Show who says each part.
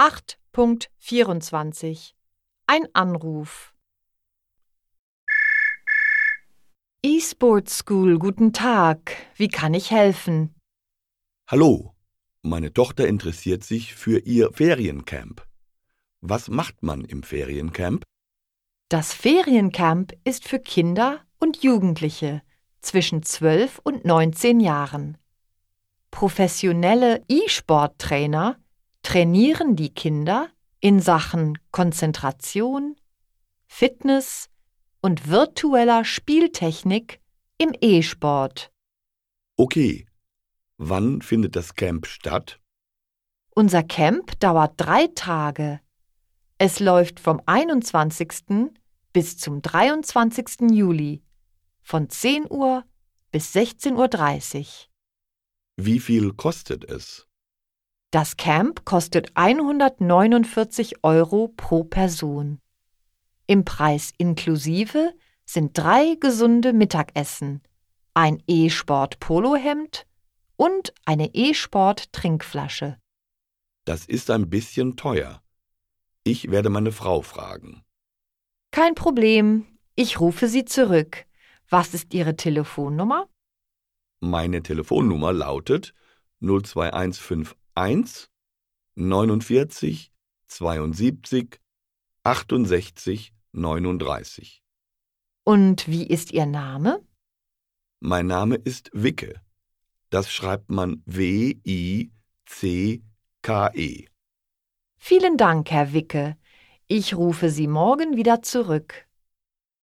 Speaker 1: 8.24 Ein Anruf eSports School, guten Tag. Wie kann ich helfen?
Speaker 2: Hallo, meine Tochter interessiert sich für ihr Feriencamp. Was macht man im Feriencamp?
Speaker 1: Das Feriencamp ist für Kinder und Jugendliche zwischen 12 und 19 Jahren. Professionelle E-Sport-Trainer trainieren die Kinder in Sachen Konzentration, Fitness und virtueller Spieltechnik im E-Sport.
Speaker 2: Okay. Wann findet das Camp statt?
Speaker 1: Unser Camp dauert drei Tage. Es läuft vom 21. bis zum 23. Juli von 10 Uhr bis 16.30 Uhr.
Speaker 2: Wie viel kostet es?
Speaker 1: Das Camp kostet 149 Euro pro Person. Im Preis inklusive sind drei gesunde Mittagessen, ein E-Sport-Polohemd und eine E-Sport-Trinkflasche.
Speaker 2: Das ist ein bisschen teuer. Ich werde meine Frau fragen.
Speaker 1: Kein Problem, ich rufe Sie zurück. Was ist Ihre Telefonnummer?
Speaker 2: Meine Telefonnummer lautet 02151 49 72 68 39.
Speaker 1: Und wie ist Ihr Name?
Speaker 2: Mein Name ist Wicke. Das schreibt man W-I-C-K-E.
Speaker 1: Vielen Dank, Herr Wicke. Ich rufe Sie morgen wieder zurück.